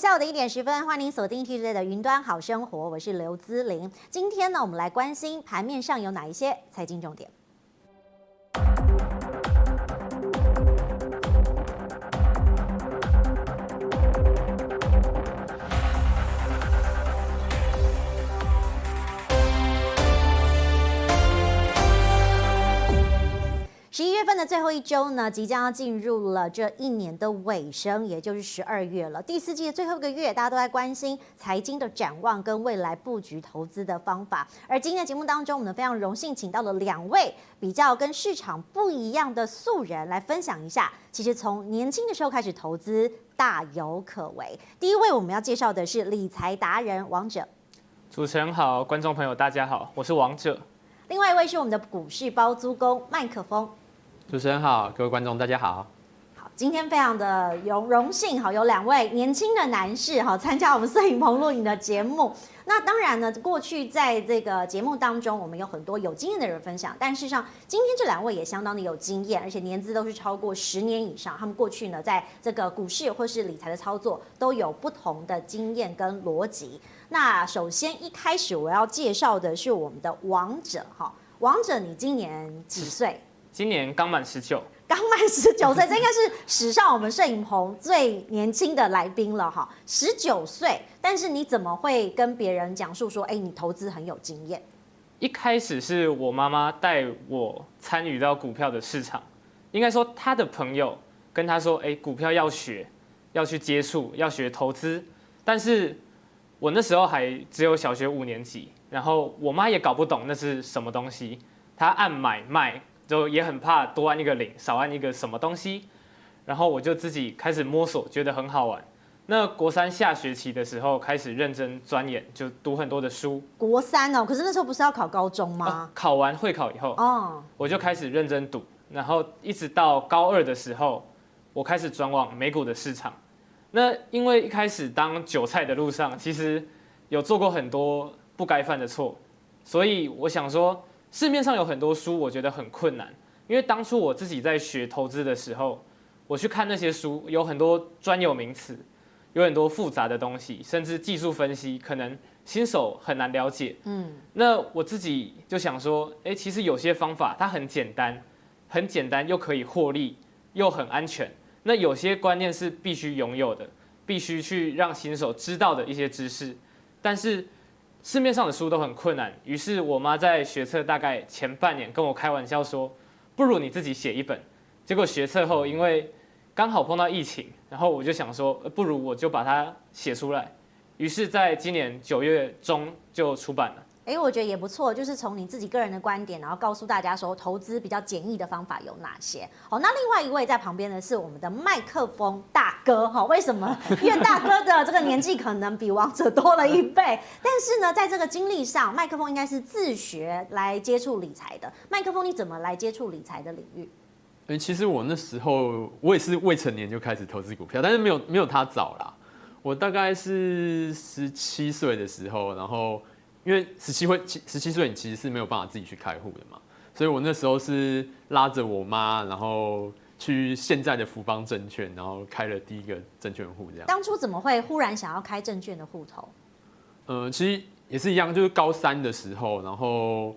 下午的一点十分，欢迎您锁定 TGA 的云端好生活，我是刘姿玲。今天呢，我们来关心盘面上有哪一些财经重点。月份的最后一周呢，即将要进入了这一年的尾声，也就是十二月了。第四季的最后一个月，大家都在关心财经的展望跟未来布局投资的方法。而今天的节目当中，我们非常荣幸请到了两位比较跟市场不一样的素人来分享一下，其实从年轻的时候开始投资大有可为。第一位我们要介绍的是理财达人王者。主持人好，观众朋友大家好，我是王者。另外一位是我们的股市包租公麦克风。主持人好，各位观众大家好。好，今天非常的荣荣幸，好有两位年轻的男士哈参加我们摄影棚录影的节目。那当然呢，过去在这个节目当中，我们有很多有经验的人分享，但事实上今天这两位也相当的有经验，而且年资都是超过十年以上。他们过去呢，在这个股市或是理财的操作都有不同的经验跟逻辑。那首先一开始我要介绍的是我们的王者哈，王者你今年几岁？今年刚满十九，刚满十九岁，这应该是史上我们摄影棚最年轻的来宾了哈。十九岁，但是你怎么会跟别人讲述说，哎，你投资很有经验？一开始是我妈妈带我参与到股票的市场，应该说她的朋友跟她说，哎，股票要学，要去接触，要学投资。但是我那时候还只有小学五年级，然后我妈也搞不懂那是什么东西，她按买卖。就也很怕多按一个零，少按一个什么东西，然后我就自己开始摸索，觉得很好玩。那国三下学期的时候开始认真钻研，就读很多的书。国三哦，可是那时候不是要考高中吗？哦、考完会考以后，哦，我就开始认真读，然后一直到高二的时候，我开始转往美股的市场。那因为一开始当韭菜的路上，其实有做过很多不该犯的错，所以我想说。市面上有很多书，我觉得很困难，因为当初我自己在学投资的时候，我去看那些书，有很多专有名词，有很多复杂的东西，甚至技术分析，可能新手很难了解。嗯，那我自己就想说，诶，其实有些方法它很简单，很简单又可以获利，又很安全。那有些观念是必须拥有的，必须去让新手知道的一些知识，但是。市面上的书都很困难，于是我妈在学测大概前半年跟我开玩笑说：“不如你自己写一本。”结果学测后，因为刚好碰到疫情，然后我就想说：“不如我就把它写出来。”于是，在今年九月中就出版了。哎，我觉得也不错，就是从你自己个人的观点，然后告诉大家说投资比较简易的方法有哪些。好，那另外一位在旁边的是我们的麦克风大哥哈，为什么？因为大哥的这个年纪可能比王者多了一倍，但是呢，在这个经历上，麦克风应该是自学来接触理财的。麦克风，你怎么来接触理财的领域？哎，其实我那时候我也是未成年就开始投资股票，但是没有没有他早啦。我大概是十七岁的时候，然后。因为十七岁，十七岁你其实是没有办法自己去开户的嘛，所以我那时候是拉着我妈，然后去现在的福邦证券，然后开了第一个证券户这样。当初怎么会忽然想要开证券的户头？呃，其实也是一样，就是高三的时候，然后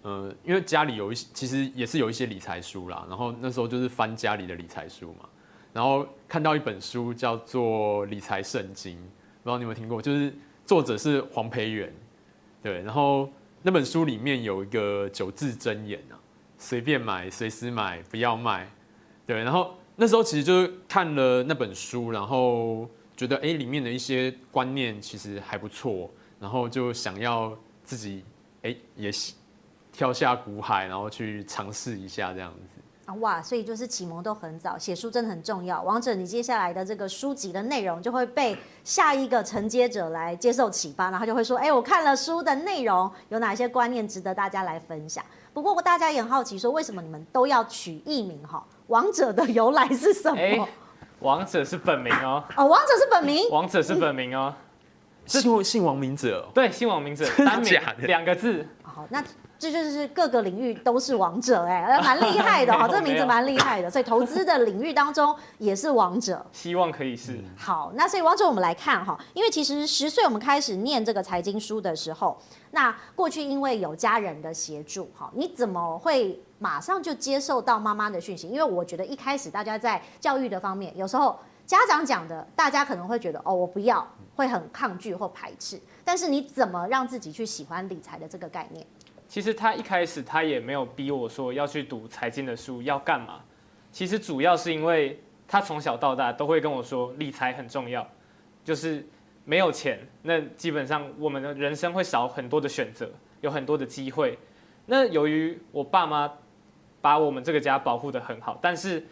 呃，因为家里有一些，其实也是有一些理财书啦，然后那时候就是翻家里的理财书嘛，然后看到一本书叫做《理财圣经》，不知道你有没有听过，就是作者是黄培源。对，然后那本书里面有一个九字真言啊，随便买，随时买，不要卖。对，然后那时候其实就是看了那本书，然后觉得哎，里面的一些观念其实还不错，然后就想要自己哎也跳下股海，然后去尝试一下这样子。哇，所以就是启蒙都很早，写书真的很重要。王者，你接下来的这个书籍的内容就会被下一个承接者来接受启发，然后他就会说：“哎，我看了书的内容，有哪些观念值得大家来分享？”不过大家也很好奇，说为什么你们都要取艺名？哈，王者的由来是什么？哎，王者是本名哦。哦，王者是本名。王者是本名哦。姓姓王明哲，对，姓王明者，单名两个字。好，那。这就是各个领域都是王者哎，蛮厉害的哈，这个名字蛮厉害的，所以投资的领域当中也是 王者。希望可以是。好，那所以王者我们来看哈，因为其实十岁我们开始念这个财经书的时候，那过去因为有家人的协助哈，你怎么会马上就接受到妈妈的讯息？因为我觉得一开始大家在教育的方面，有时候家长讲的，大家可能会觉得哦，我不要，会很抗拒或排斥。但是你怎么让自己去喜欢理财的这个概念？其实他一开始他也没有逼我说要去读财经的书要干嘛，其实主要是因为他从小到大都会跟我说理财很重要，就是没有钱，那基本上我们的人生会少很多的选择，有很多的机会。那由于我爸妈把我们这个家保护得很好，但是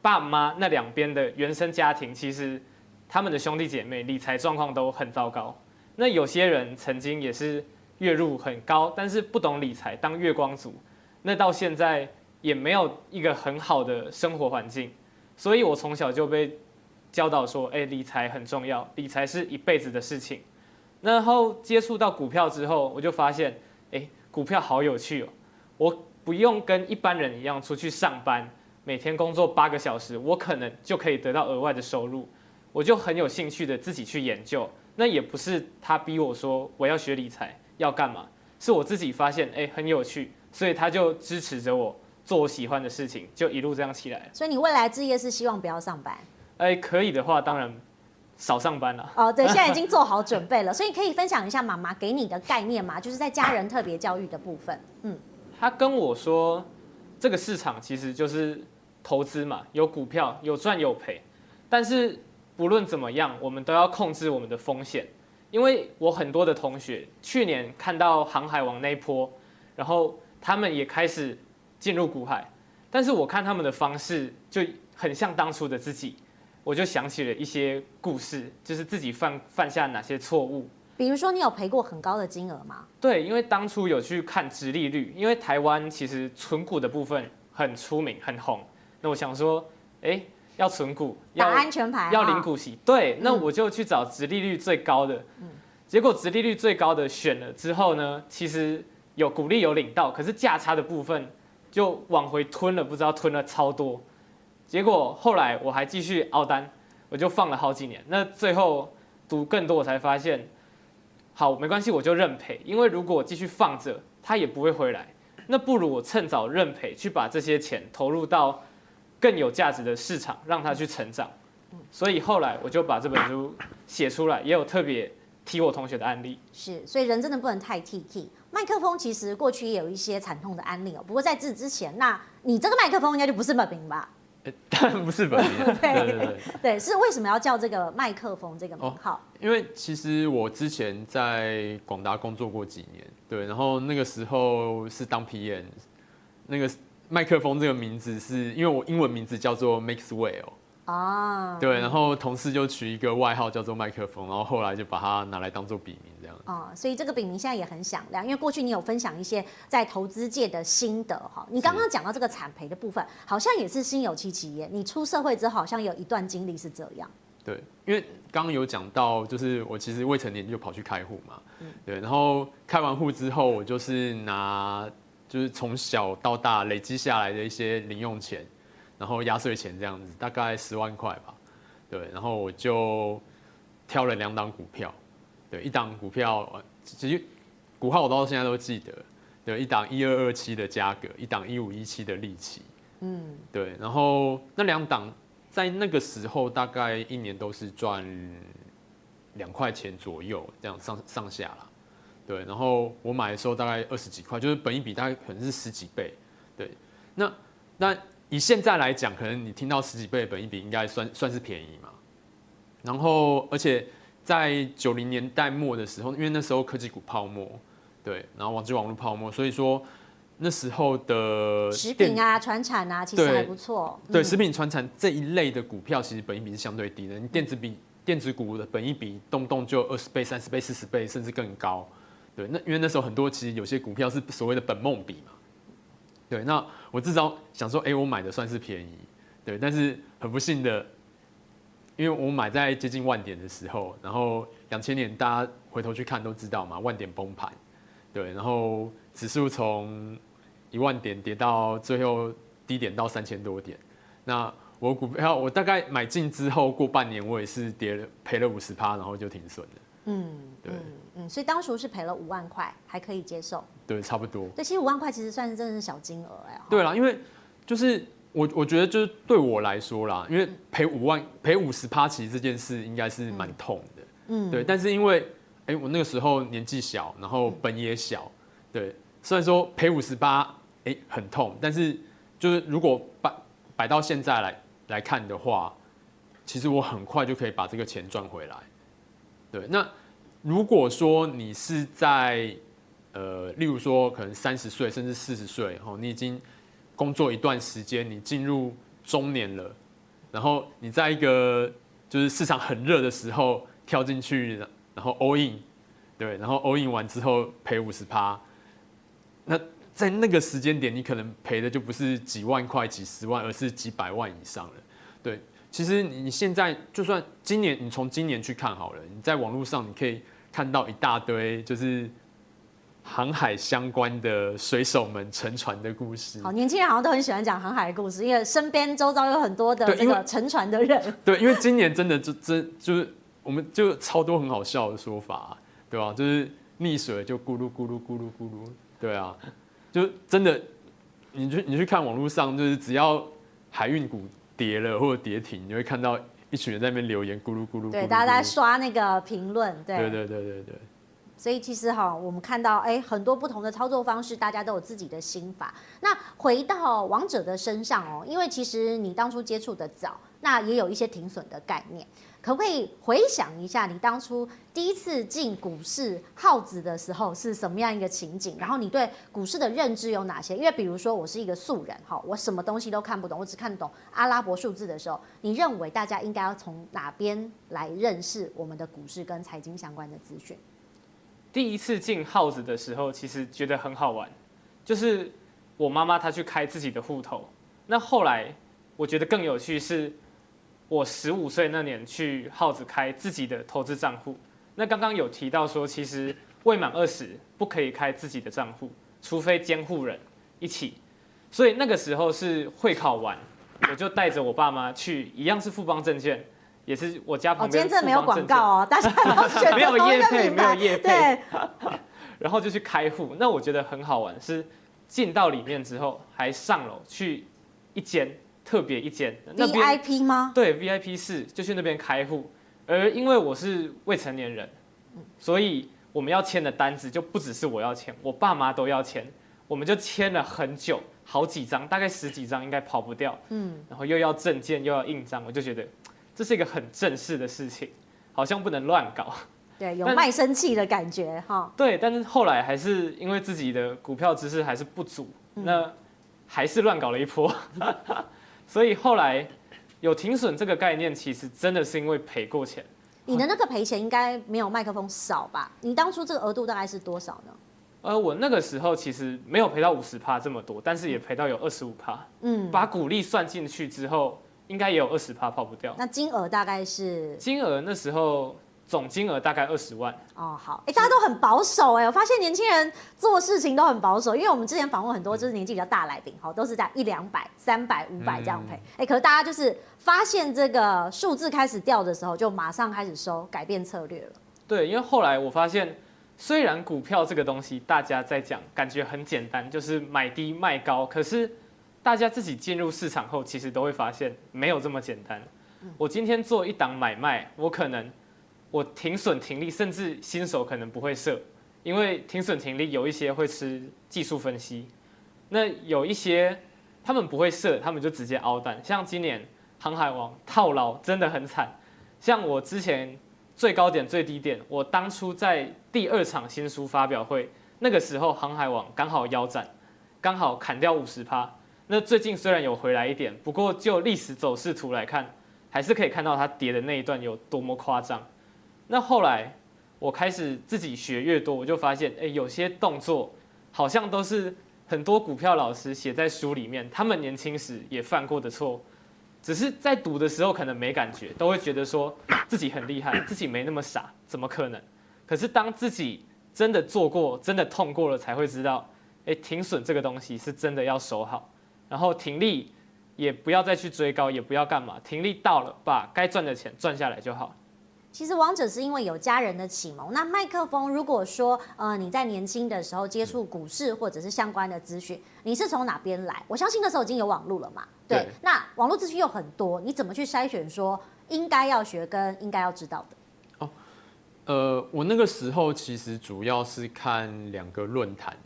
爸妈那两边的原生家庭其实他们的兄弟姐妹理财状况都很糟糕。那有些人曾经也是。月入很高，但是不懂理财，当月光族，那到现在也没有一个很好的生活环境，所以我从小就被教导说，哎，理财很重要，理财是一辈子的事情。然后接触到股票之后，我就发现，哎，股票好有趣哦，我不用跟一般人一样出去上班，每天工作八个小时，我可能就可以得到额外的收入，我就很有兴趣的自己去研究。那也不是他逼我说我要学理财。要干嘛？是我自己发现，哎，很有趣，所以他就支持着我做我喜欢的事情，就一路这样起来。所以你未来置业是希望不要上班？哎，可以的话，当然少上班了。哦，对，现在已经做好准备了，所以可以分享一下妈妈给你的概念吗？就是在家人特别教育的部分。嗯，他跟我说，这个市场其实就是投资嘛，有股票，有赚有赔，但是不论怎么样，我们都要控制我们的风险。因为我很多的同学去年看到航海王那一波，然后他们也开始进入股海，但是我看他们的方式就很像当初的自己，我就想起了一些故事，就是自己犯犯下哪些错误。比如说，你有赔过很高的金额吗？对，因为当初有去看殖利率，因为台湾其实存股的部分很出名很红，那我想说，哎。要存股，要安全牌，要领股息。对，那我就去找殖利率最高的。嗯，结果殖利率最高的选了之后呢，其实有股利有领到，可是价差的部分就往回吞了，不知道吞了超多。结果后来我还继续凹单，我就放了好几年。那最后读更多，我才发现，好，没关系，我就认赔，因为如果我继续放着，它也不会回来。那不如我趁早认赔，去把这些钱投入到。更有价值的市场，让他去成长。所以后来我就把这本书写出来，也有特别提我同学的案例。是，所以人真的不能太 T T。麦克风其实过去也有一些惨痛的案例哦。不过在这之前，那你这个麦克风应该就不是本名吧？当然不是本名。对对对，对，是为什么要叫这个麦克风这个名号？哦，因为其实我之前在广达工作过几年，对，然后那个时候是当 PM，那个。麦克风这个名字是因为我英文名字叫做 Maxwell 啊，对，然后同事就取一个外号叫做麦克风，然后后来就把它拿来当做笔名这样。哦，所以这个笔名现在也很响亮，因为过去你有分享一些在投资界的心得哈。你刚刚讲到这个产赔的部分，好像也是心有戚戚焉。你出社会之后，好像有一段经历是这样。对，因为刚刚有讲到，就是我其实未成年就跑去开户嘛，对，然后开完户之后，我就是拿。就是从小到大累积下来的一些零用钱，然后压岁钱这样子，大概十万块吧，对，然后我就挑了两档股票，对，一档股票其实股号我到现在都记得，对，一档一二二七的价格，一档一五一七的利息，嗯，对，然后那两档在那个时候大概一年都是赚两块钱左右，这样上上下啦。对，然后我买的时候大概二十几块，就是本一比大概可能是十几倍。对，那那以现在来讲，可能你听到十几倍的本一比，应该算算是便宜嘛。然后，而且在九零年代末的时候，因为那时候科技股泡沫，对，然后网际网络泡沫，所以说那时候的食品啊、传产啊，其实还不错。对，食品传产这一类的股票，其实本益比是相对低的。你电子比电子股的本益比动不动就二十倍、三十倍、四十倍，甚至更高。对，那因为那时候很多其实有些股票是所谓的本梦比嘛，对，那我至少想说，哎，我买的算是便宜，对，但是很不幸的，因为我买在接近万点的时候，然后两千年大家回头去看都知道嘛，万点崩盘，对，然后指数从一万点跌到最后低点到三千多点，那我股票我大概买进之后过半年我也是跌了赔了五十趴，然后就停损了。嗯，对，嗯，嗯，所以当时是赔了五万块，还可以接受。对，差不多。对，其实五万块其实算是真的是小金额哎。对啦，因为就是我我觉得就是对我来说啦，因为赔五万赔五十趴，其实这件事应该是蛮痛的。嗯，对。但是因为哎、欸，我那个时候年纪小，然后本也小，对。虽然说赔五十八，哎，很痛，但是就是如果摆摆到现在来来看的话，其实我很快就可以把这个钱赚回来。对，那如果说你是在呃，例如说可能三十岁甚至四十岁，吼，你已经工作一段时间，你进入中年了，然后你在一个就是市场很热的时候跳进去，然后 all in，对，然后 all in 完之后赔五十趴，那在那个时间点，你可能赔的就不是几万块、几十万，而是几百万以上了，对。其实你现在就算今年，你从今年去看好了，你在网络上你可以看到一大堆就是航海相关的水手们沉船的故事。好，年轻人好像都很喜欢讲航海的故事，因为身边周遭有很多的这个沉船的人。对，因为今年真的就真就是我们就超多很好笑的说法，对吧？就是溺水就咕噜咕噜咕噜咕噜，对啊，就真的你去你去看网络上，就是只要海运股。跌了或者跌停，你会看到一群人在那边留言，咕噜咕噜。对，大家在刷那个评论。对，对对对对对。所以其实哈，我们看到哎，很多不同的操作方式，大家都有自己的心法。那回到王者的身上哦，因为其实你当初接触的早，那也有一些停损的概念。可不可以回想一下，你当初第一次进股市号子的时候是什么样一个情景？然后你对股市的认知有哪些？因为比如说我是一个素人，哈，我什么东西都看不懂，我只看懂阿拉伯数字的时候，你认为大家应该要从哪边来认识我们的股市跟财经相关的资讯？第一次进号子的时候，其实觉得很好玩，就是我妈妈她去开自己的户头。那后来我觉得更有趣是。我十五岁那年去耗子开自己的投资账户，那刚刚有提到说，其实未满二十不可以开自己的账户，除非监护人一起。所以那个时候是会考完，我就带着我爸妈去，一样是富邦证券，也是我家旁边。哦，今天这没有广告哦，大家都 选没有业配，没有业配。然后就去开户，那我觉得很好玩，是进到里面之后，还上楼去一间。特别一间，VIP 吗？对，VIP 室就去那边开户。而因为我是未成年人，所以我们要签的单子就不只是我要签，我爸妈都要签。我们就签了很久，好几张，大概十几张，应该跑不掉。嗯，然后又要证件，又要印章，我就觉得这是一个很正式的事情，好像不能乱搞。对，有卖身契的感觉哈。对，但是后来还是因为自己的股票知识还是不足，那还是乱搞了一波。所以后来有停损这个概念，其实真的是因为赔过钱。你的那个赔钱应该没有麦克风少吧？你当初这个额度大概是多少呢？呃，我那个时候其实没有赔到五十趴这么多，但是也赔到有二十五趴。嗯，把股利算进去之后，应该也有二十趴跑不掉。那金额大概是？金额那时候。总金额大概二十万哦，好，哎，大家都很保守哎，我发现年轻人做事情都很保守，因为我们之前访问很多就是年纪比较大来宾，好，都是在一两百、三百、五百这样赔，哎，可是大家就是发现这个数字开始掉的时候，就马上开始收，改变策略了。对，因为后来我发现，虽然股票这个东西大家在讲，感觉很简单，就是买低卖高，可是大家自己进入市场后，其实都会发现没有这么简单。我今天做一档买卖，我可能。我停损停利，甚至新手可能不会设，因为停损停利有一些会吃技术分析，那有一些他们不会设，他们就直接凹单。像今年航海王套牢真的很惨，像我之前最高点最低点，我当初在第二场新书发表会那个时候，航海王刚好腰斩，刚好砍掉五十趴。那最近虽然有回来一点，不过就历史走势图来看，还是可以看到它跌的那一段有多么夸张。那后来，我开始自己学越多，我就发现，哎，有些动作好像都是很多股票老师写在书里面，他们年轻时也犯过的错。只是在赌的时候可能没感觉，都会觉得说自己很厉害，自己没那么傻，怎么可能？可是当自己真的做过，真的痛过了，才会知道，哎，停损这个东西是真的要守好，然后停利也不要再去追高，也不要干嘛，停利到了，把该赚的钱赚下来就好。其实王者是因为有家人的启蒙。那麦克风，如果说呃你在年轻的时候接触股市或者是相关的资讯，你是从哪边来？我相信那时候已经有网络了嘛。对。对，那网络资讯又很多，你怎么去筛选说应该要学跟应该要知道的？哦，呃，我那个时候其实主要是看两个论坛。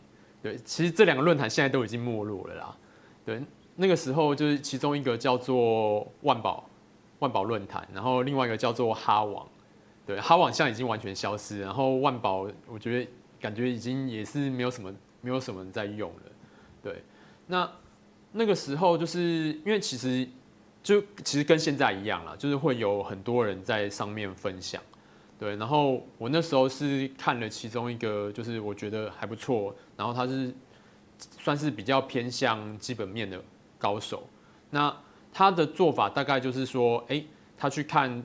对，其实这两个论坛现在都已经没落了啦。对，那个时候就是其中一个叫做万宝万宝论坛，然后另外一个叫做哈网。对，哈网现在已经完全消失，然后万宝，我觉得感觉已经也是没有什么，没有什么人在用了。对，那那个时候就是因为其实就其实跟现在一样啦，就是会有很多人在上面分享。对，然后我那时候是看了其中一个，就是我觉得还不错，然后他是算是比较偏向基本面的高手。那他的做法大概就是说，哎，他去看。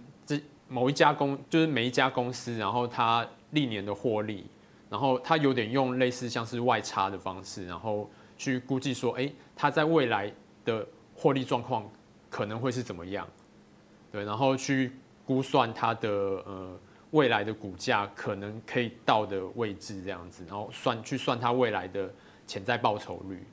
某一家公就是每一家公司，然后它历年的获利，然后它有点用类似像是外差的方式，然后去估计说，哎，它在未来的获利状况可能会是怎么样？对，然后去估算它的呃未来的股价可能可以到的位置这样子，然后算去算它未来的潜在报酬率。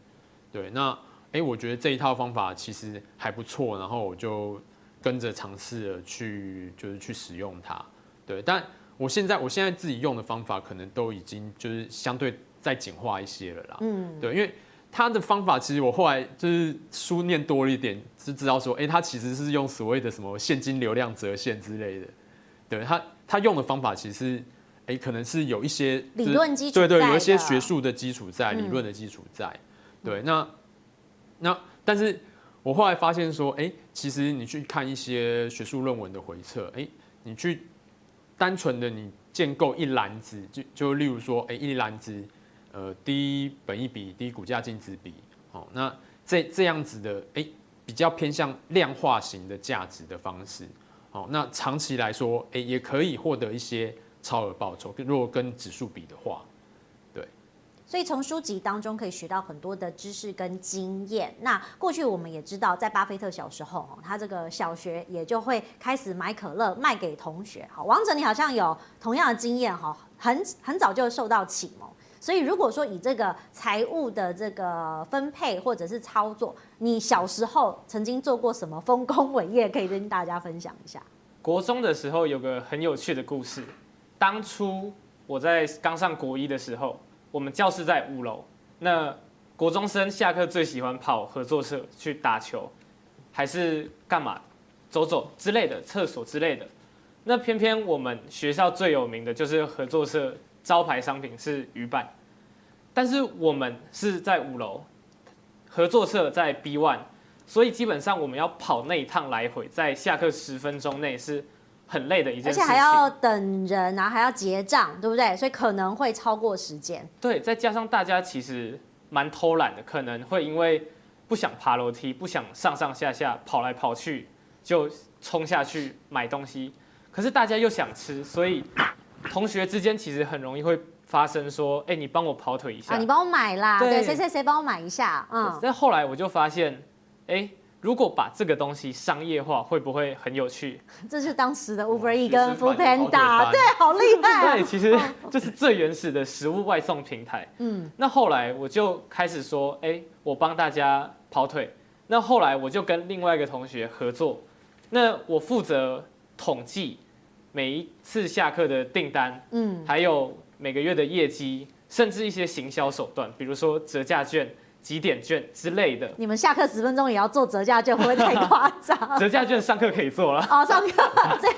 对，那哎，我觉得这一套方法其实还不错，然后我就。跟着尝试了去，就是去使用它，对。但我现在，我现在自己用的方法，可能都已经就是相对再简化一些了啦。嗯，对，因为他的方法，其实我后来就是书念多了一点，是知道说，哎、欸，他其实是用所谓的什么现金流量折现之类的。对他，他用的方法其实，哎、欸，可能是有一些理论基础，对，对对，有一些学术的基础在，理论的基础在。对，那那但是。我后来发现说，哎，其实你去看一些学术论文的回测，哎，你去单纯的你建构一篮子，就就例如说，哎，一篮子，呃，低本益比、低股价净值比，哦，那这这样子的，哎，比较偏向量化型的价值的方式，哦，那长期来说，哎，也可以获得一些超额报酬，如果跟指数比的话。所以从书籍当中可以学到很多的知识跟经验。那过去我们也知道，在巴菲特小时候，他这个小学也就会开始买可乐卖给同学。好，王者你好像有同样的经验哈，很很早就受到启蒙。所以如果说以这个财务的这个分配或者是操作，你小时候曾经做过什么丰功伟业，可以跟大家分享一下？国中的时候有个很有趣的故事。当初我在刚上国一的时候。我们教室在五楼，那国中生下课最喜欢跑合作社去打球，还是干嘛，走走之类的，厕所之类的。那偏偏我们学校最有名的就是合作社招牌商品是鱼板，但是我们是在五楼，合作社在 B one，所以基本上我们要跑那一趟来回，在下课十分钟内是。很累的一件事情，而且还要等人，然后还要结账，对不对？所以可能会超过时间。对，再加上大家其实蛮偷懒的，可能会因为不想爬楼梯，不想上上下下跑来跑去，就冲下去买东西。可是大家又想吃，所以同学之间其实很容易会发生说：“哎，你帮我跑腿一下，啊、你帮我买啦。对”对，谁谁谁帮我买一下。嗯。但后来我就发现，哎。如果把这个东西商业化，会不会很有趣？这是当时的 Uber Eats 跟 Foodpanda，对，好厉害。对，其实这是最原始的食物外送平台。嗯，那后来我就开始说，哎，我帮大家跑腿。那后来我就跟另外一个同学合作，那我负责统计每一次下课的订单，嗯，还有每个月的业绩，甚至一些行销手段，比如说折价券。几点券之类的，你们下课十分钟也要做折价券，会不会太夸张？折价券上课可以做了。哦，上课在，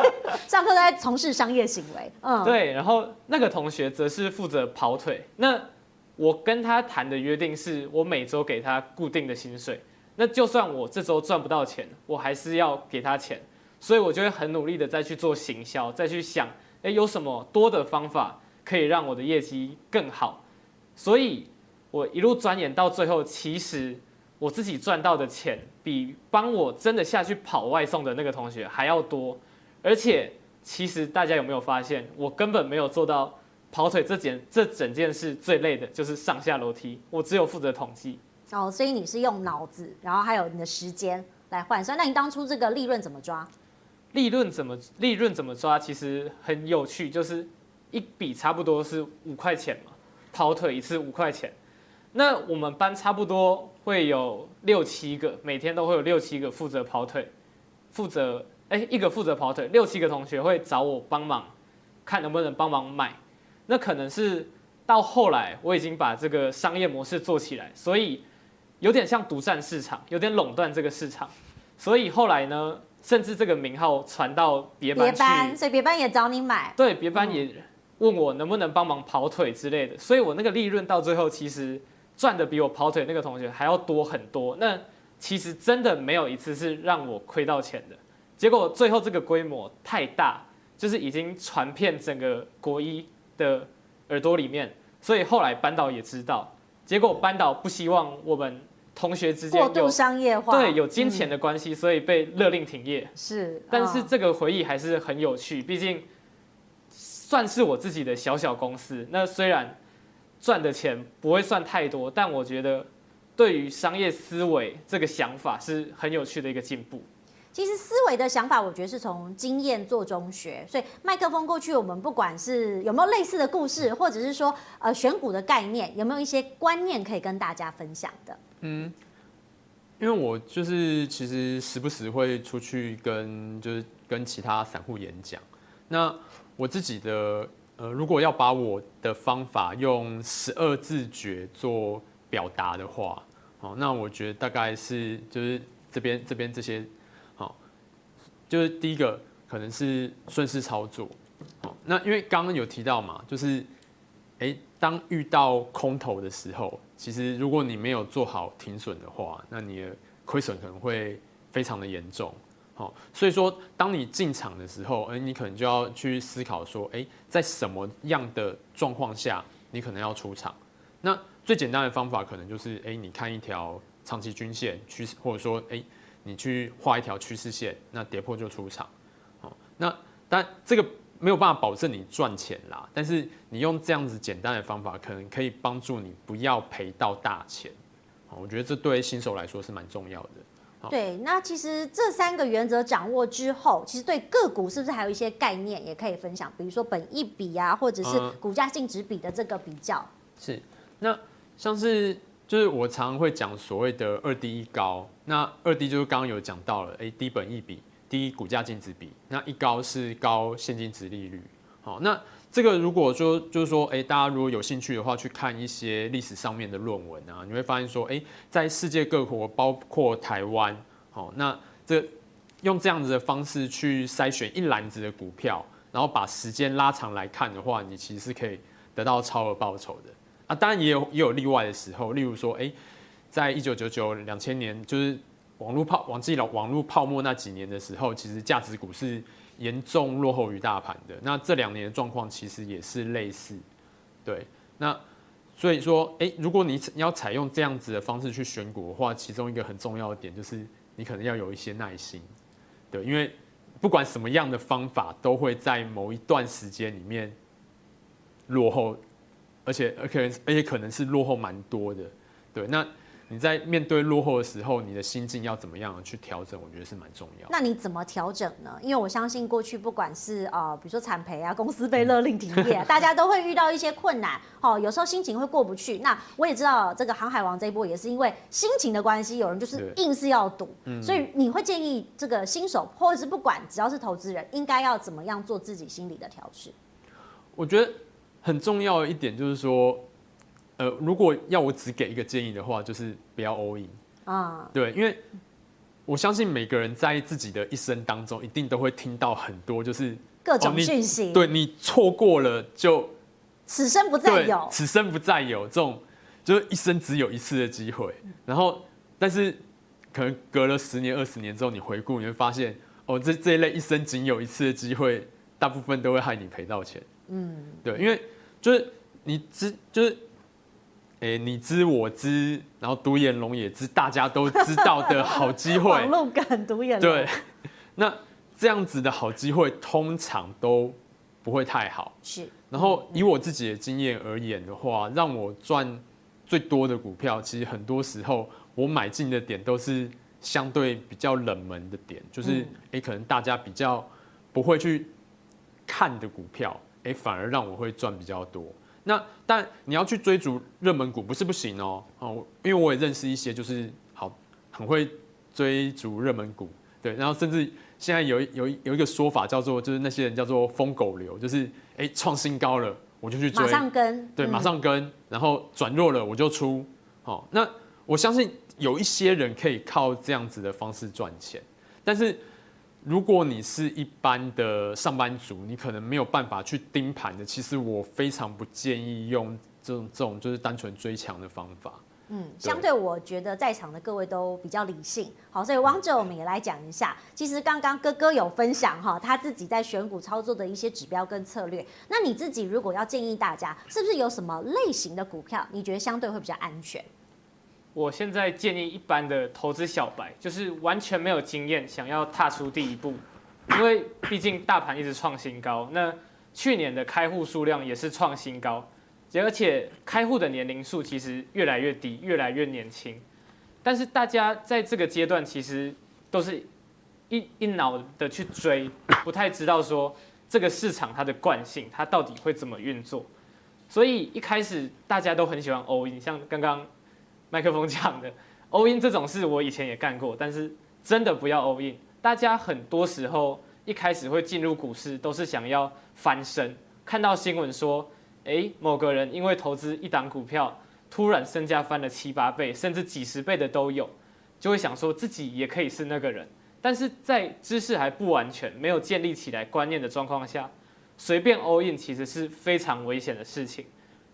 上课在从事商业行为。嗯，对。然后那个同学则是负责跑腿。那我跟他谈的约定是，我每周给他固定的薪水。那就算我这周赚不到钱，我还是要给他钱。所以我就会很努力的再去做行销，再去想，哎，有什么多的方法可以让我的业绩更好？所以。我一路钻研到最后，其实我自己赚到的钱比帮我真的下去跑外送的那个同学还要多，而且其实大家有没有发现，我根本没有做到跑腿这件这整件事最累的就是上下楼梯，我只有负责统计。哦，所以你是用脑子，然后还有你的时间来换算。那你当初这个利润怎么抓？利润怎么利润怎么抓？其实很有趣，就是一笔差不多是五块钱嘛，跑腿一次五块钱。那我们班差不多会有六七个，每天都会有六七个负责跑腿，负责哎一个负责跑腿，六七个同学会找我帮忙，看能不能帮忙买。那可能是到后来我已经把这个商业模式做起来，所以有点像独占市场，有点垄断这个市场。所以后来呢，甚至这个名号传到别班去，别班，所以别班也找你买。对，别班也问我能不能帮忙跑腿之类的。所以我那个利润到最后其实。赚的比我跑腿那个同学还要多很多，那其实真的没有一次是让我亏到钱的。结果最后这个规模太大，就是已经传遍整个国一的耳朵里面，所以后来班导也知道。结果班导不希望我们同学之间过度商业化，对，有金钱的关系，所以被勒令停业。是，但是这个回忆还是很有趣，毕竟算是我自己的小小公司。那虽然。赚的钱不会算太多，但我觉得对于商业思维这个想法是很有趣的一个进步。其实思维的想法，我觉得是从经验做中学。所以麦克风过去，我们不管是有没有类似的故事，或者是说呃选股的概念，有没有一些观念可以跟大家分享的？嗯，因为我就是其实时不时会出去跟就是跟其他散户演讲，那我自己的。呃，如果要把我的方法用十二字诀做表达的话，好，那我觉得大概是就是这边这边这些，好，就是第一个可能是顺势操作，好，那因为刚刚有提到嘛，就是，哎，当遇到空头的时候，其实如果你没有做好停损的话，那你的亏损可能会非常的严重。好，所以说，当你进场的时候，哎，你可能就要去思考说，哎，在什么样的状况下，你可能要出场。那最简单的方法，可能就是，哎，你看一条长期均线趋势，或者说，哎，你去画一条趋势线，那跌破就出场。好，那但这个没有办法保证你赚钱啦，但是你用这样子简单的方法，可能可以帮助你不要赔到大钱。好，我觉得这对新手来说是蛮重要的。对，那其实这三个原则掌握之后，其实对个股是不是还有一些概念也可以分享？比如说本益比啊，或者是股价净值比的这个比较。嗯、是，那像是就是我常常会讲所谓的二低一高，那二低就是刚刚有讲到了，哎，低本益比，低股价净值比，那一高是高现金值利率。好，那这个如果说就是说，哎，大家如果有兴趣的话，去看一些历史上面的论文啊，你会发现说，哎，在世界各国，包括台湾，好，那这用这样子的方式去筛选一篮子的股票，然后把时间拉长来看的话，你其实是可以得到超额报酬的啊。当然也有也有例外的时候，例如说，哎，在一九九九两千年，就是网络泡网际了网络泡沫那几年的时候，其实价值股是。严重落后于大盘的，那这两年的状况其实也是类似，对，那所以说，哎，如果你要采用这样子的方式去选股的话，其中一个很重要的点就是你可能要有一些耐心，对，因为不管什么样的方法，都会在某一段时间里面落后，而且而且而且可能是落后蛮多的，对，那。你在面对落后的时候，你的心境要怎么样去调整？我觉得是蛮重要。那你怎么调整呢？因为我相信过去不管是呃，比如说惨赔啊，公司被勒令停业，大家 都会遇到一些困难。哦，有时候心情会过不去。那我也知道这个航海王这一波也是因为心情的关系，有人就是硬是要赌。所以你会建议这个新手或者是不管只要是投资人，应该要怎么样做自己心理的调试？我觉得很重要的一点就是说。呃，如果要我只给一个建议的话，就是不要 all in 啊。对，因为我相信每个人在自己的一生当中，一定都会听到很多就是各种讯息。哦、对，你错过了就此生不再有，此生不再有这种，就是一生只有一次的机会。然后，但是可能隔了十年、二十年之后，你回顾，你会发现，哦，这这一类一生仅有一次的机会，大部分都会害你赔到钱。嗯，对，因为就是你只就是。欸，你知我知，然后独眼龙也知，大家都知道的好机会。网路感独眼龙。对，那这样子的好机会通常都不会太好。是。然后以我自己的经验而言的话，让我赚最多的股票，其实很多时候我买进的点都是相对比较冷门的点，就是哎，可能大家比较不会去看的股票，哎，反而让我会赚比较多。那但你要去追逐热门股不是不行哦。哦，因为我也认识一些就是好很会追逐热门股，对，然后甚至现在有有有一个说法叫做就是那些人叫做疯狗流，就是哎创新高了我就去追，马上跟，对，马上跟，然后转弱了我就出，好，那我相信有一些人可以靠这样子的方式赚钱，但是。如果你是一般的上班族，你可能没有办法去盯盘的。其实我非常不建议用这种这种就是单纯追强的方法。嗯，相对我觉得在场的各位都比较理性。好，所以王哲我们也来讲一下。其实刚刚哥哥有分享哈，他自己在选股操作的一些指标跟策略。那你自己如果要建议大家，是不是有什么类型的股票，你觉得相对会比较安全？我现在建议一般的投资小白，就是完全没有经验，想要踏出第一步，因为毕竟大盘一直创新高，那去年的开户数量也是创新高，而且开户的年龄数其实越来越低，越来越年轻。但是大家在这个阶段其实都是一一脑的去追，不太知道说这个市场它的惯性，它到底会怎么运作。所以一开始大家都很喜欢 all in，像刚刚。麦克风讲的 all in 这种事，我以前也干过，但是真的不要 all in。大家很多时候一开始会进入股市，都是想要翻身。看到新闻说，诶，某个人因为投资一档股票，突然身价翻了七八倍，甚至几十倍的都有，就会想说自己也可以是那个人。但是在知识还不完全、没有建立起来观念的状况下，随便 all in 其实是非常危险的事情。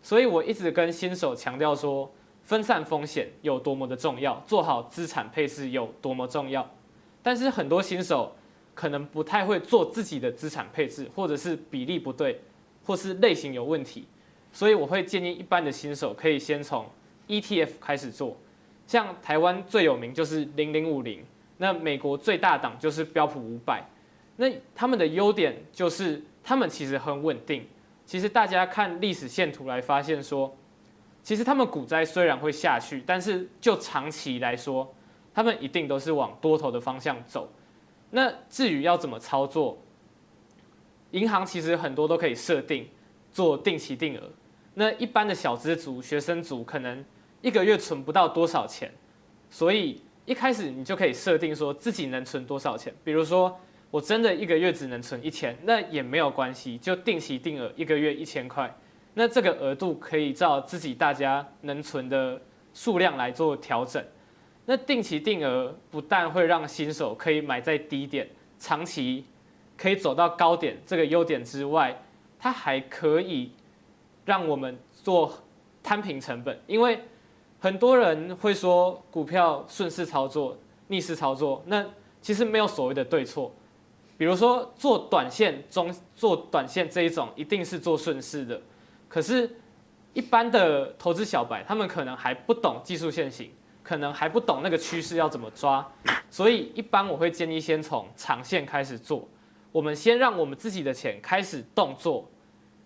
所以我一直跟新手强调说。分散风险有多么的重要，做好资产配置有多么重要。但是很多新手可能不太会做自己的资产配置，或者是比例不对，或是类型有问题。所以我会建议一般的新手可以先从 ETF 开始做。像台湾最有名就是零零五零，那美国最大档就是标普五百。那他们的优点就是他们其实很稳定。其实大家看历史线图来发现说。其实他们股灾虽然会下去，但是就长期来说，他们一定都是往多头的方向走。那至于要怎么操作，银行其实很多都可以设定做定期定额。那一般的小资族、学生族可能一个月存不到多少钱，所以一开始你就可以设定说自己能存多少钱。比如说我真的一个月只能存一千，那也没有关系，就定期定额一个月一千块。那这个额度可以照自己大家能存的数量来做调整。那定期定额不但会让新手可以买在低点，长期可以走到高点这个优点之外，它还可以让我们做摊平成本。因为很多人会说股票顺势操作、逆势操作，那其实没有所谓的对错。比如说做短线、中做短线这一种，一定是做顺势的。可是，一般的投资小白，他们可能还不懂技术线型，可能还不懂那个趋势要怎么抓，所以一般我会建议先从长线开始做。我们先让我们自己的钱开始动作，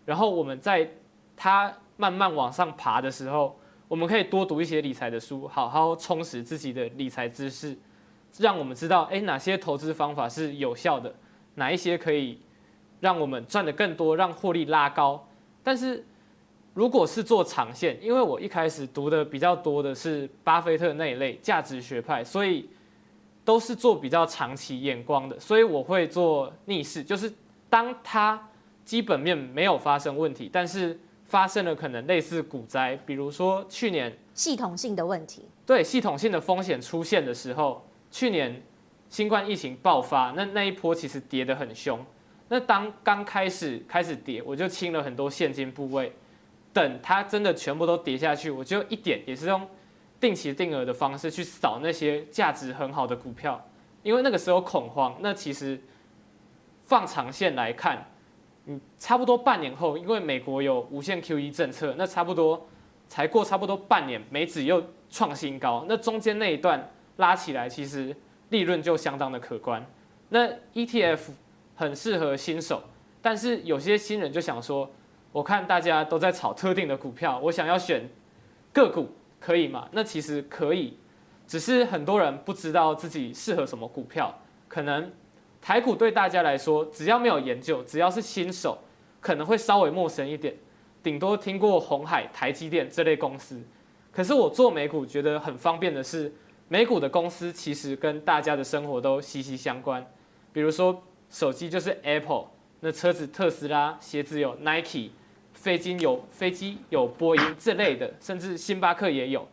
然后我们在它慢慢往上爬的时候，我们可以多读一些理财的书，好好充实自己的理财知识，让我们知道，哎，哪些投资方法是有效的，哪一些可以让我们赚得更多，让获利拉高，但是。如果是做长线，因为我一开始读的比较多的是巴菲特那一类价值学派，所以都是做比较长期眼光的，所以我会做逆势，就是当它基本面没有发生问题，但是发生了可能类似股灾，比如说去年系统性的问题，对系统性的风险出现的时候，去年新冠疫情爆发，那那一波其实跌得很凶，那当刚开始开始跌，我就清了很多现金部位。等它真的全部都跌下去，我就一点也是用定期定额的方式去扫那些价值很好的股票，因为那个时候恐慌。那其实放长线来看，嗯，差不多半年后，因为美国有无限 QE 政策，那差不多才过差不多半年，美指又创新高，那中间那一段拉起来，其实利润就相当的可观。那 ETF 很适合新手，但是有些新人就想说，我看大家都在炒特定的股票，我想要选个股，可以吗？那其实可以，只是很多人不知道自己适合什么股票。可能台股对大家来说，只要没有研究，只要是新手，可能会稍微陌生一点。顶多听过红海、台积电这类公司，可是我做美股觉得很方便的是，美股的公司其实跟大家的生活都息息相关。比如说手机就是 Apple，那车子特斯拉，鞋子有 Nike，飞机有飞机有波音这类的，甚至星巴克也有。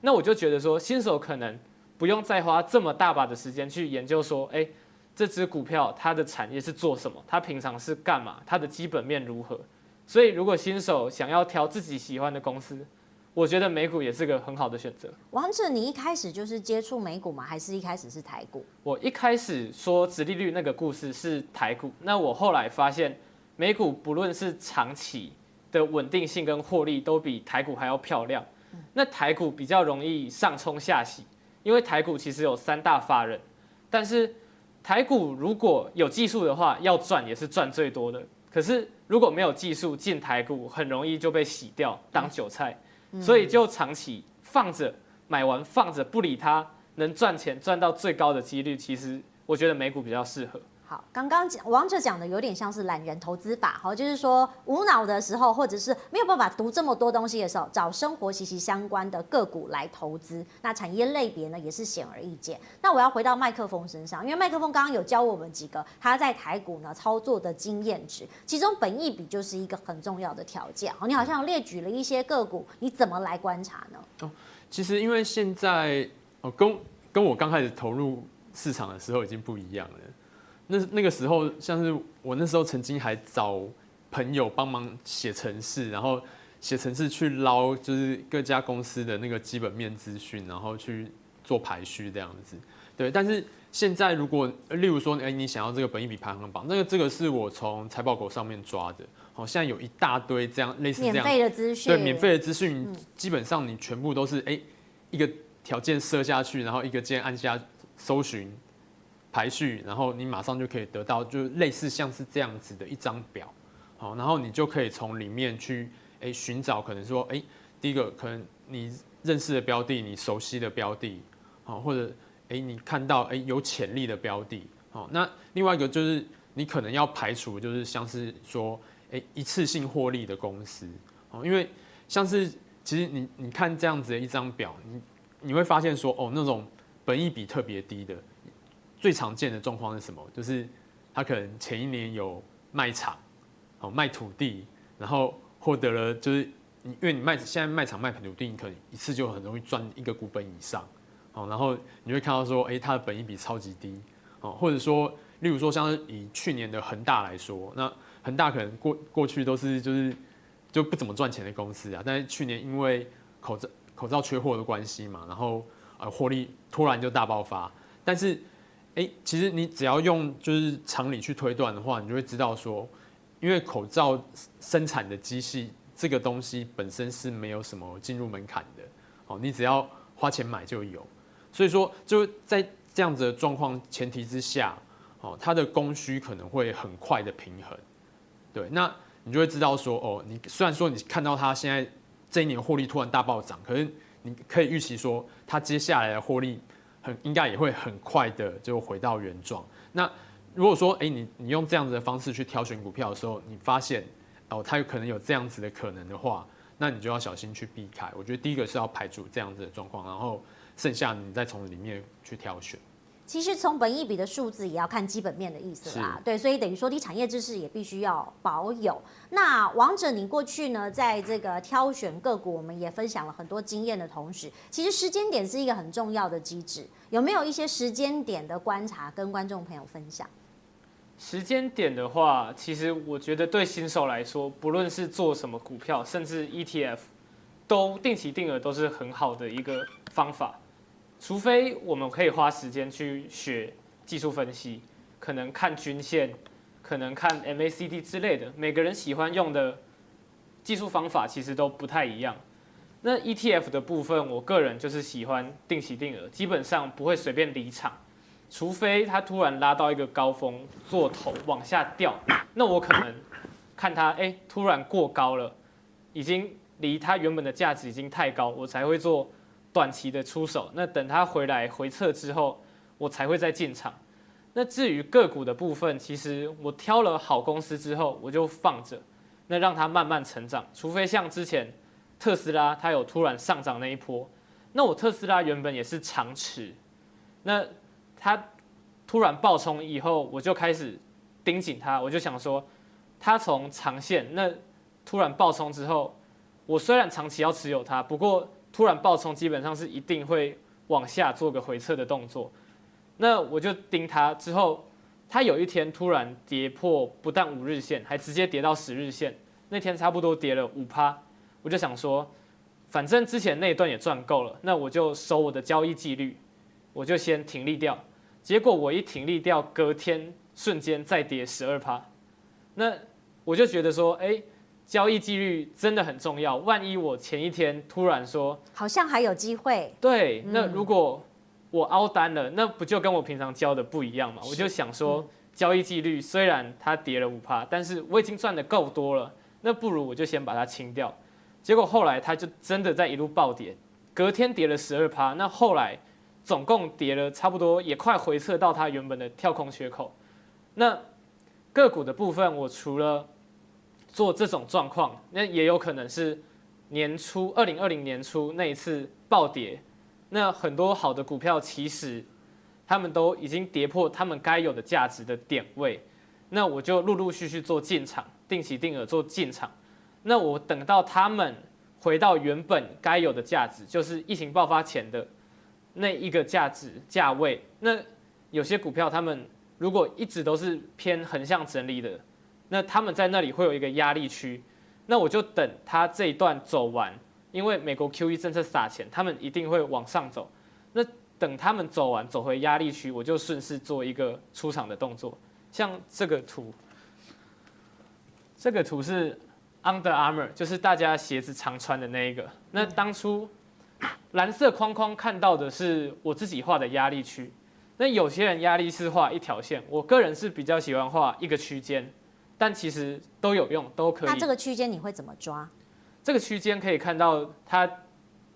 那我就觉得说，新手可能不用再花这么大把的时间去研究说，哎，这只股票它的产业是做什么，它平常是干嘛，它的基本面如何。所以，如果新手想要挑自己喜欢的公司，我觉得美股也是个很好的选择。王者，你一开始就是接触美股吗？还是一开始是台股？我一开始说直利率那个故事是台股，那我后来发现美股不论是长期的稳定性跟获利都比台股还要漂亮。那台股比较容易上冲下洗，因为台股其实有三大法人，但是台股如果有技术的话，要赚也是赚最多的。可是如果没有技术进台股，很容易就被洗掉当韭菜，所以就长期放着，买完放着不理它，能赚钱赚到最高的几率，其实我觉得美股比较适合。好，刚刚讲王者讲的有点像是懒人投资法，好，就是说无脑的时候，或者是没有办法读这么多东西的时候，找生活息息相关的个股来投资。那产业类别呢，也是显而易见。那我要回到麦克风身上，因为麦克风刚刚有教我们几个他在台股呢操作的经验值，其中本益比就是一个很重要的条件。好，你好像列举了一些个股，你怎么来观察呢？哦，其实因为现在哦，跟跟我刚开始投入市场的时候已经不一样了。那那个时候，像是我那时候曾经还找朋友帮忙写程式，然后写程式去捞，就是各家公司的那个基本面资讯，然后去做排序这样子。对，但是现在如果例如说，哎，你想要这个本益比排行榜，那个这个是我从财报狗上面抓的。好，现在有一大堆这样类似这样免费的资讯，对，免费的资讯，基本上你全部都是哎一个条件设下去，然后一个键按下搜寻。排序，然后你马上就可以得到，就类似像是这样子的一张表，好，然后你就可以从里面去诶寻找，可能说诶第一个可能你认识的标的，你熟悉的标的，好，或者诶你看到诶有潜力的标的，好，那另外一个就是你可能要排除，就是像是说诶一次性获利的公司，好，因为像是其实你你看这样子的一张表，你你会发现说哦那种本益比特别低的。最常见的状况是什么？就是他可能前一年有卖场，哦卖土地，然后获得了就是你因为你卖现在卖场卖土地，你可能一次就很容易赚一个股本以上，哦，然后你会看到说，哎，它的本益比超级低，哦，或者说，例如说像是以去年的恒大来说，那恒大可能过过去都是就是就不怎么赚钱的公司啊，但是去年因为口罩口罩缺货的关系嘛，然后呃获利突然就大爆发，但是。哎，其实你只要用就是常理去推断的话，你就会知道说，因为口罩生产的机器这个东西本身是没有什么进入门槛的，哦，你只要花钱买就有，所以说就在这样子的状况前提之下，哦，它的供需可能会很快的平衡，对，那你就会知道说，哦，你虽然说你看到它现在这一年获利突然大暴涨，可是你可以预期说，它接下来的获利。很应该也会很快的就回到原状。那如果说，哎，你你用这样子的方式去挑选股票的时候，你发现哦，它有可能有这样子的可能的话，那你就要小心去避开。我觉得第一个是要排除这样子的状况，然后剩下你再从里面去挑选。其实从本益比的数字也要看基本面的意思啦，对，所以等于说你产业知识也必须要保有。那王者，你过去呢，在这个挑选个股，我们也分享了很多经验的同时，其实时间点是一个很重要的机制。有没有一些时间点的观察跟观众朋友分享？时间点的话，其实我觉得对新手来说，不论是做什么股票，甚至 ETF，都定期定额都是很好的一个方法。除非我们可以花时间去学技术分析，可能看均线，可能看 MACD 之类的，每个人喜欢用的技术方法其实都不太一样。那 ETF 的部分，我个人就是喜欢定期定额，基本上不会随便离场，除非它突然拉到一个高峰做头往下掉，那我可能看它哎突然过高了，已经离它原本的价值已经太高，我才会做短期的出手。那等它回来回撤之后，我才会再进场。那至于个股的部分，其实我挑了好公司之后，我就放着，那让它慢慢成长，除非像之前。特斯拉它有突然上涨那一波，那我特斯拉原本也是长持，那它突然暴冲以后，我就开始盯紧它，我就想说，它从长线那突然暴冲之后，我虽然长期要持有它，不过突然暴冲基本上是一定会往下做个回撤的动作，那我就盯它之后，它有一天突然跌破不但五日线，还直接跌到十日线，那天差不多跌了五趴。我就想说，反正之前那一段也赚够了，那我就守我的交易纪律，我就先停利掉。结果我一停利掉，隔天瞬间再跌十二趴。那我就觉得说，哎，交易纪律真的很重要。万一我前一天突然说，好像还有机会。对，那如果我凹单了，那不就跟我平常交的不一样嘛？我就想说，交易纪律虽然它跌了五趴，但是我已经赚的够多了，那不如我就先把它清掉。结果后来它就真的在一路暴跌，隔天跌了十二趴。那后来总共跌了差不多，也快回撤到它原本的跳空缺口。那个股的部分，我除了做这种状况，那也有可能是年初二零二零年初那一次暴跌。那很多好的股票其实他们都已经跌破他们该有的价值的点位，那我就陆陆续续做进场，定期定额做进场。那我等到他们回到原本该有的价值，就是疫情爆发前的那一个价值价位。那有些股票，他们如果一直都是偏横向整理的，那他们在那里会有一个压力区。那我就等他这一段走完，因为美国 QE 政策撒钱，他们一定会往上走。那等他们走完，走回压力区，我就顺势做一个出场的动作。像这个图，这个图是。Under Armour 就是大家鞋子常穿的那一个。那当初蓝色框框看到的是我自己画的压力区。那有些人压力是画一条线，我个人是比较喜欢画一个区间，但其实都有用，都可以。那这个区间你会怎么抓？这个区间可以看到它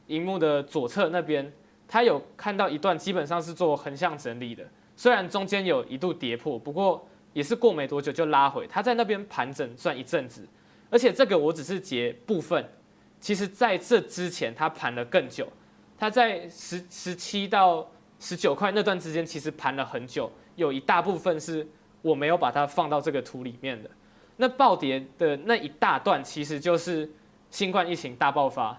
荧幕的左侧那边，它有看到一段基本上是做横向整理的，虽然中间有一度跌破，不过也是过没多久就拉回。它在那边盘整算一阵子。而且这个我只是截部分，其实在这之前它盘了更久，它在十十七到十九块那段之间其实盘了很久，有一大部分是我没有把它放到这个图里面的。那暴跌的那一大段其实就是新冠疫情大爆发。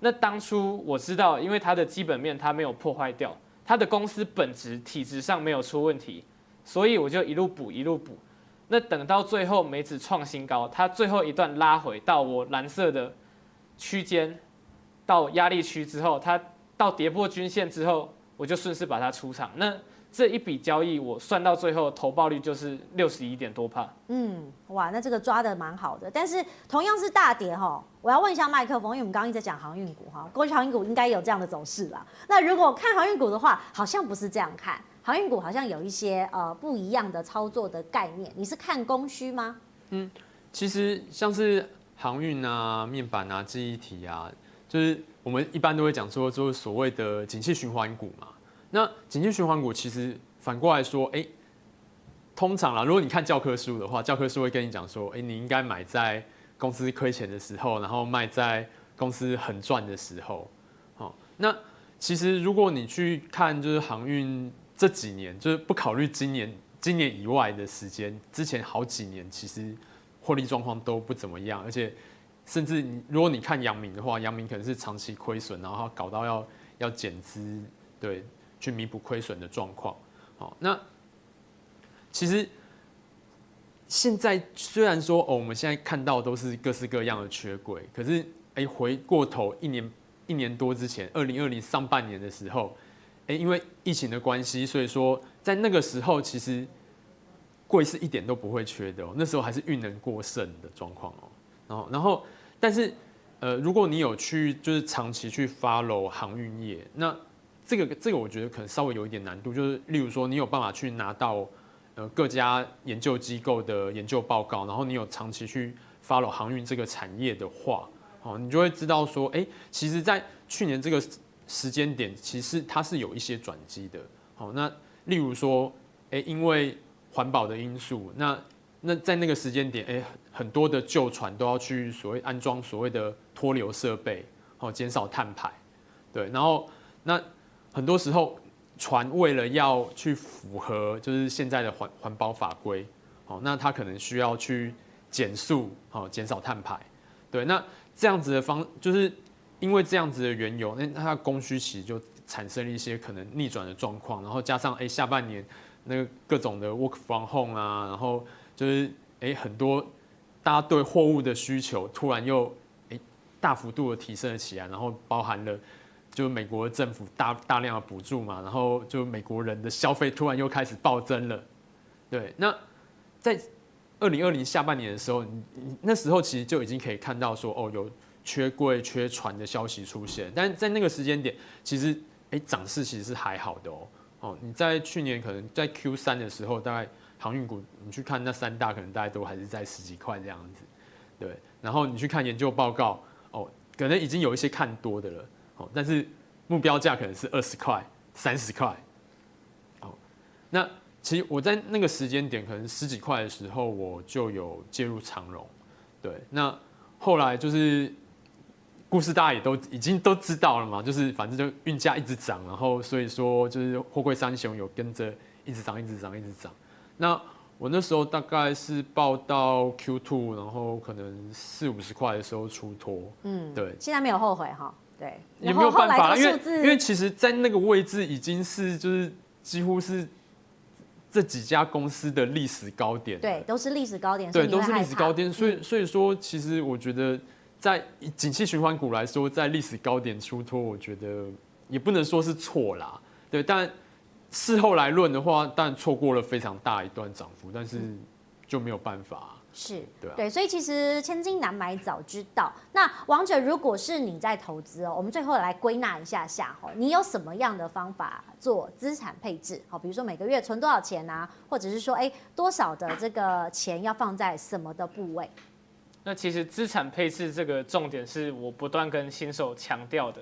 那当初我知道，因为它的基本面它没有破坏掉，它的公司本质体质上没有出问题，所以我就一路补一路补。那等到最后美指创新高，它最后一段拉回到我蓝色的区间，到压力区之后，它到跌破均线之后，我就顺势把它出场。那这一笔交易我算到最后投报率就是六十一点多帕。嗯，哇，那这个抓的蛮好的。但是同样是大跌哈，我要问一下麦克风，因为我们刚刚一直在讲航运股哈，过去航运股应该有这样的走势啦？那如果看航运股的话，好像不是这样看。航运股好像有一些呃不一样的操作的概念，你是看供需吗？嗯，其实像是航运啊、面板啊、记忆体啊，就是我们一般都会讲说，就是所谓的景气循环股嘛。那景气循环股其实反过来说，哎、通常啦，如果你看教科书的话，教科书会跟你讲说，哎、你应该买在公司亏钱的时候，然后卖在公司很赚的时候。好，那其实如果你去看就是航运。这几年就是不考虑今年，今年以外的时间，之前好几年其实获利状况都不怎么样，而且甚至你如果你看阳明的话，阳明可能是长期亏损，然后搞到要要减资，对，去弥补亏损的状况。好，那其实现在虽然说哦，我们现在看到都是各式各样的缺柜，可是哎，回过头一年一年多之前，二零二零上半年的时候。哎，因为疫情的关系，所以说在那个时候，其实柜是一点都不会缺的哦。那时候还是运能过剩的状况哦。然后，然后，但是，呃，如果你有去就是长期去 follow 航运业，那这个这个我觉得可能稍微有一点难度，就是例如说你有办法去拿到呃各家研究机构的研究报告，然后你有长期去 follow 航运这个产业的话，哦，你就会知道说，哎，其实，在去年这个时间点，其实它是有一些转机的。好，那例如说，哎，因为环保的因素，那那在那个时间点，哎，很多的旧船都要去所谓安装所谓的脱硫设备，好，减少碳排。对，然后那很多时候船为了要去符合就是现在的环环保法规，好，那它可能需要去减速，好，减少碳排。对，那。这样子的方，就是因为这样子的缘由，那它供需其实就产生了一些可能逆转的状况，然后加上哎下半年那个各种的 work from home 啊，然后就是哎很多大家对货物的需求突然又哎大幅度的提升了起来，然后包含了就美国政府大大量的补助嘛，然后就美国人的消费突然又开始暴增了，对，那在。二零二零下半年的时候，你那时候其实就已经可以看到说，哦，有缺柜、缺船的消息出现。但在那个时间点，其实哎，涨势其实是还好的哦。哦，你在去年可能在 Q 三的时候，大概航运股你去看那三大，可能大概都还是在十几块这样子。对，然后你去看研究报告，哦，可能已经有一些看多的了。哦，但是目标价可能是二十块、三十块。哦，那。其实我在那个时间点，可能十几块的时候，我就有介入长荣。对，那后来就是故事大家也都已经都知道了嘛，就是反正就运价一直涨，然后所以说就是货柜三雄有跟着一直涨，一直涨，一直涨。那我那时候大概是报到 Q two，然后可能四五十块的时候出脱。嗯，对。现在没有后悔哈，对。也没有办法，因为因为其实，在那个位置已经是就是几乎是。这几家公司的历史高点，对，都是历史高点，对，都是历史高点。所以，所以说，其实我觉得，在景气循环股来说，在历史高点出脱，我觉得也不能说是错啦。对，但事后来论的话，当然错过了非常大一段涨幅，但是就没有办法。是对、啊、对，所以其实千金难买早知道。那王者，如果是你在投资哦，我们最后来归纳一下下哈，你有什么样的方法做资产配置？好，比如说每个月存多少钱啊，或者是说哎多少的这个钱要放在什么的部位？那其实资产配置这个重点是我不断跟新手强调的。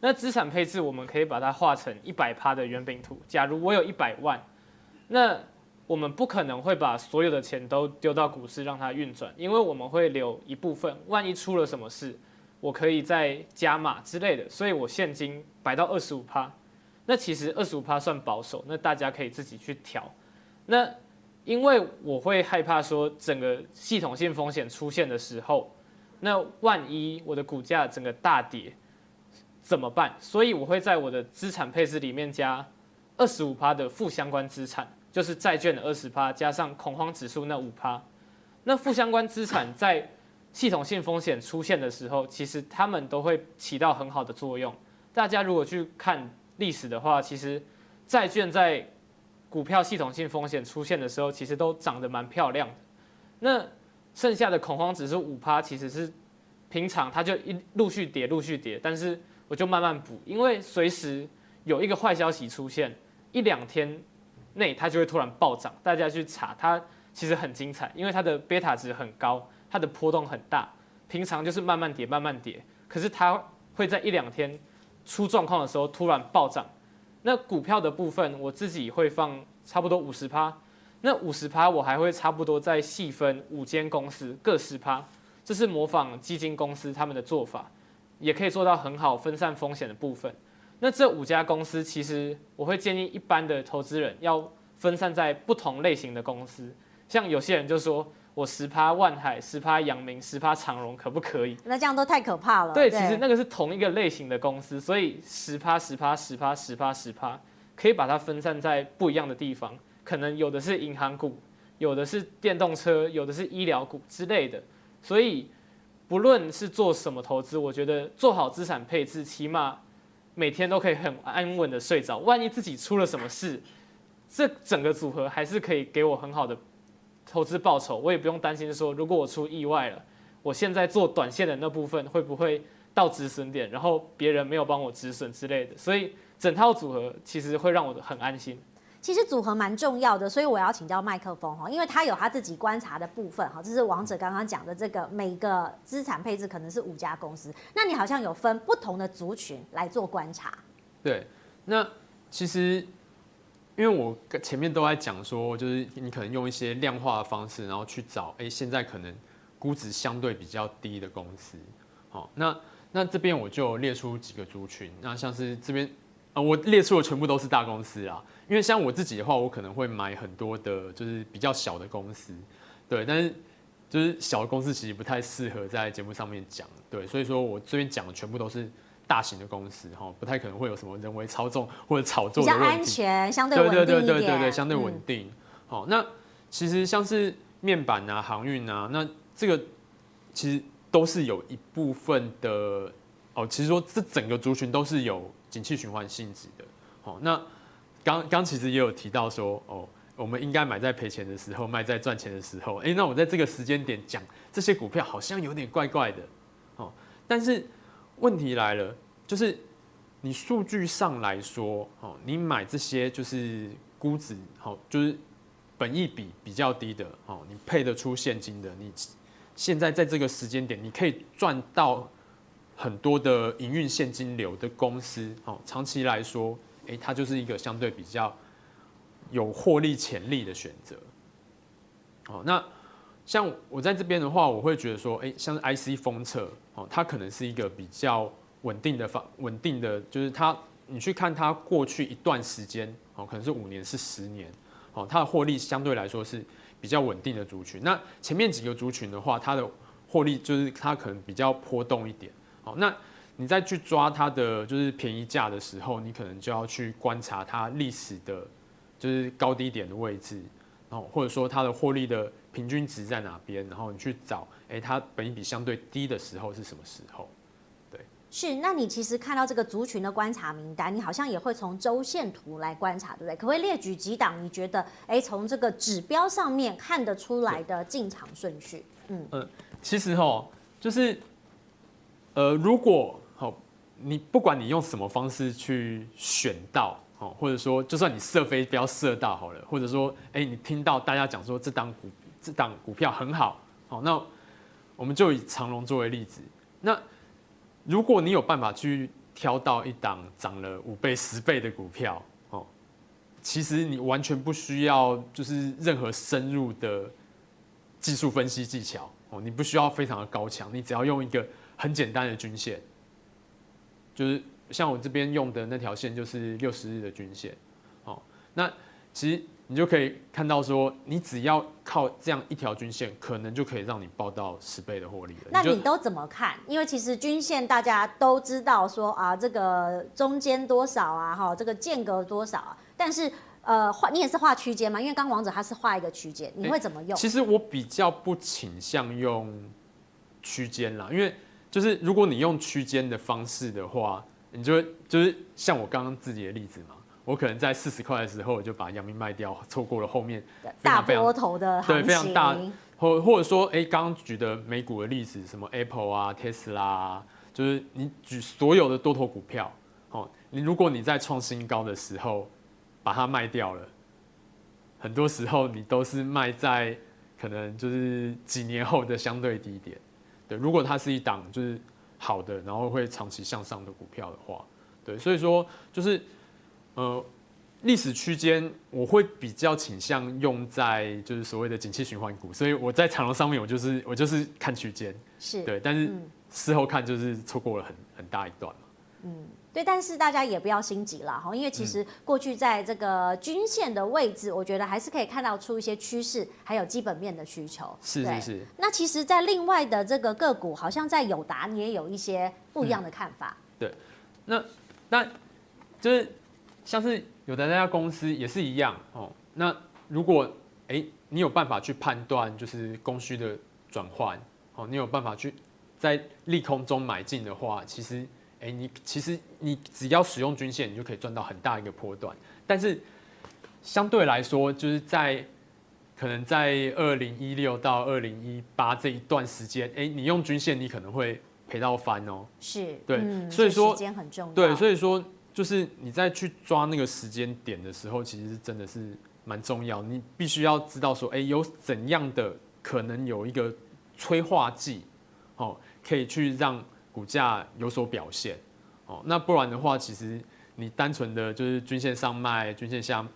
那资产配置我们可以把它画成一百趴的圆饼图。假如我有一百万，那我们不可能会把所有的钱都丢到股市让它运转，因为我们会留一部分，万一出了什么事，我可以再加码之类的。所以我现金摆到二十五趴，那其实二十五趴算保守，那大家可以自己去调。那因为我会害怕说整个系统性风险出现的时候，那万一我的股价整个大跌怎么办？所以我会在我的资产配置里面加二十五趴的负相关资产。就是债券的二十趴加上恐慌指数那五趴，那负相关资产在系统性风险出现的时候，其实他们都会起到很好的作用。大家如果去看历史的话，其实债券在股票系统性风险出现的时候，其实都涨得蛮漂亮的。那剩下的恐慌指数五趴，其实是平常它就一陆续跌，陆续跌，但是我就慢慢补，因为随时有一个坏消息出现，一两天。内它就会突然暴涨，大家去查它其实很精彩，因为它的贝塔值很高，它的波动很大。平常就是慢慢跌慢慢跌，可是它会在一两天出状况的时候突然暴涨。那股票的部分我自己会放差不多五十趴，那五十趴我还会差不多再细分五间公司各十趴，这是模仿基金公司他们的做法，也可以做到很好分散风险的部分。那这五家公司，其实我会建议一般的投资人要分散在不同类型的公司。像有些人就说，我十趴万海，十趴阳明，十趴长荣，可不可以？那这样都太可怕了。对，对，其实那个是同一个类型的公司，所以十趴、十趴、十趴、十趴、十趴，可以把它分散在不一样的地方。可能有的是银行股，有的是电动车，有的是医疗股之类的。所以不论是做什么投资，我觉得做好资产配置，起码。每天都可以很安稳的睡着，万一自己出了什么事，这整个组合还是可以给我很好的投资报酬，我也不用担心说，如果我出意外了，我现在做短线的那部分会不会到止损点，然后别人没有帮我止损之类的，所以整套组合其实会让我很安心。其实组合蛮重要的，所以我要请教麦克风哈，因为他有他自己观察的部分哈，这是王者刚刚讲的这个每个资产配置可能是五家公司，那你好像有分不同的族群来做观察。对，那其实因为我前面都在讲说，就是你可能用一些量化的方式，然后去找，哎，现在可能估值相对比较低的公司，好，那那这边我就列出几个族群，那像是这边。啊，我列出的全部都是大公司啊，因为像我自己的话，我可能会买很多的，就是比较小的公司，对，但是就是小的公司其实不太适合在节目上面讲，对，所以说我这边讲的全部都是大型的公司哈，不太可能会有什么人为操纵或者炒作的问题，比较安全，相对稳定对对对对对对，相对稳定。好、嗯，那其实像是面板啊、航运啊，那这个其实都是有一部分的哦，其实说这整个族群都是有。景气循环性质的，好，那刚刚其实也有提到说，哦，我们应该买在赔钱的时候，卖在赚钱的时候，哎，那我在这个时间点讲这些股票好像有点怪怪的，哦，但是问题来了，就是你数据上来说，哦，你买这些就是估值，好，就是本益比比较低的，哦，你配得出现金的，你现在在这个时间点，你可以赚到。很多的营运现金流的公司，哦，长期来说，诶，它就是一个相对比较有获利潜力的选择。哦，那像我在这边的话，我会觉得说，诶，像 IC 封测，哦，它可能是一个比较稳定的方，稳定的，就是它，你去看它过去一段时间，哦，可能是五年，是十年，哦，它的获利相对来说是比较稳定的族群。那前面几个族群的话，它的获利就是它可能比较波动一点。好，那你再去抓它的就是便宜价的时候，你可能就要去观察它历史的，就是高低点的位置，然后或者说它的获利的平均值在哪边，然后你去找，哎，它本益比相对低的时候是什么时候？对，是。那你其实看到这个族群的观察名单，你好像也会从周线图来观察，对不对？可不可以列举几档？你觉得，哎，从这个指标上面看得出来的进场顺序？嗯嗯，其实哈，就是。呃，如果好，你不管你用什么方式去选到，哦，或者说就算你射飞镖射到好了，或者说，哎，你听到大家讲说这档股这档股票很好，好，那我们就以长龙作为例子。那如果你有办法去挑到一档涨了五倍、十倍的股票，哦，其实你完全不需要就是任何深入的技术分析技巧，哦，你不需要非常的高强，你只要用一个。很简单的均线，就是像我这边用的那条线，就是六十日的均线。好，那其实你就可以看到说，你只要靠这样一条均线，可能就可以让你报到十倍的获利了。那你都怎么看？因为其实均线大家都知道说啊，这个中间多少啊，哈，这个间隔多少啊。但是呃，画你也是画区间嘛？因为刚王者他是画一个区间，你会怎么用？其实我比较不倾向用区间啦，因为。就是如果你用区间的方式的话，你就会就是像我刚刚自己的例子嘛，我可能在四十块的时候我就把阳明卖掉，错过了后面大波头的对非常大，或或者说哎，刚刚举的美股的例子，什么 Apple 啊、Tesla 啊，就是你举所有的多头股票，哦，你如果你在创新高的时候把它卖掉了，很多时候你都是卖在可能就是几年后的相对低点。对，如果它是一档就是好的，然后会长期向上的股票的话，对，所以说就是呃历史区间我会比较倾向用在就是所谓的景气循环股，所以我在长龙上面我就是我就是看区间，是对，但是事后看就是错过了很很大一段嘛，嗯。对，但是大家也不要心急了哈，因为其实过去在这个均线的位置，我觉得还是可以看到出一些趋势，还有基本面的需求。是是是。那其实，在另外的这个个股，好像在友达你也有一些不一样的看法。嗯、对，那那就是像是有的那家公司也是一样哦。那如果哎，你有办法去判断就是供需的转换，哦，你有办法去在利空中买进的话，其实。哎，你其实你只要使用均线，你就可以赚到很大一个波段。但是相对来说，就是在可能在二零一六到二零一八这一段时间，哎，你用均线，你可能会赔到翻哦。是，对，嗯、所以说时间很重要。对，所以说就是你在去抓那个时间点的时候，其实是真的是蛮重要。你必须要知道说，哎，有怎样的可能有一个催化剂，哦，可以去让股价有所表现。哦，那不然的话，其实你单纯的就是均线上卖，均线下。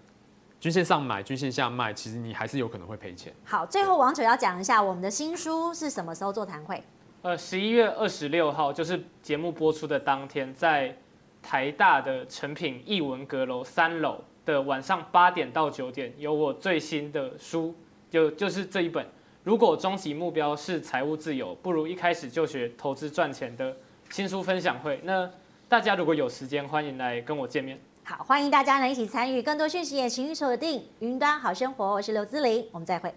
均线上买，均线下卖，其实你还是有可能会赔钱。好，最后王者要讲一下我们的新书是什么时候座谈会？呃，十一月二十六号，就是节目播出的当天，在台大的成品艺文阁楼三楼的晚上八点到九点，有我最新的书，就就是这一本。如果终极目标是财务自由，不如一开始就学投资赚钱的新书分享会。那大家如果有时间，欢迎来跟我见面。好，欢迎大家能一起参与，更多讯息也请锁定云端好生活，我是刘姿玲，我们再会。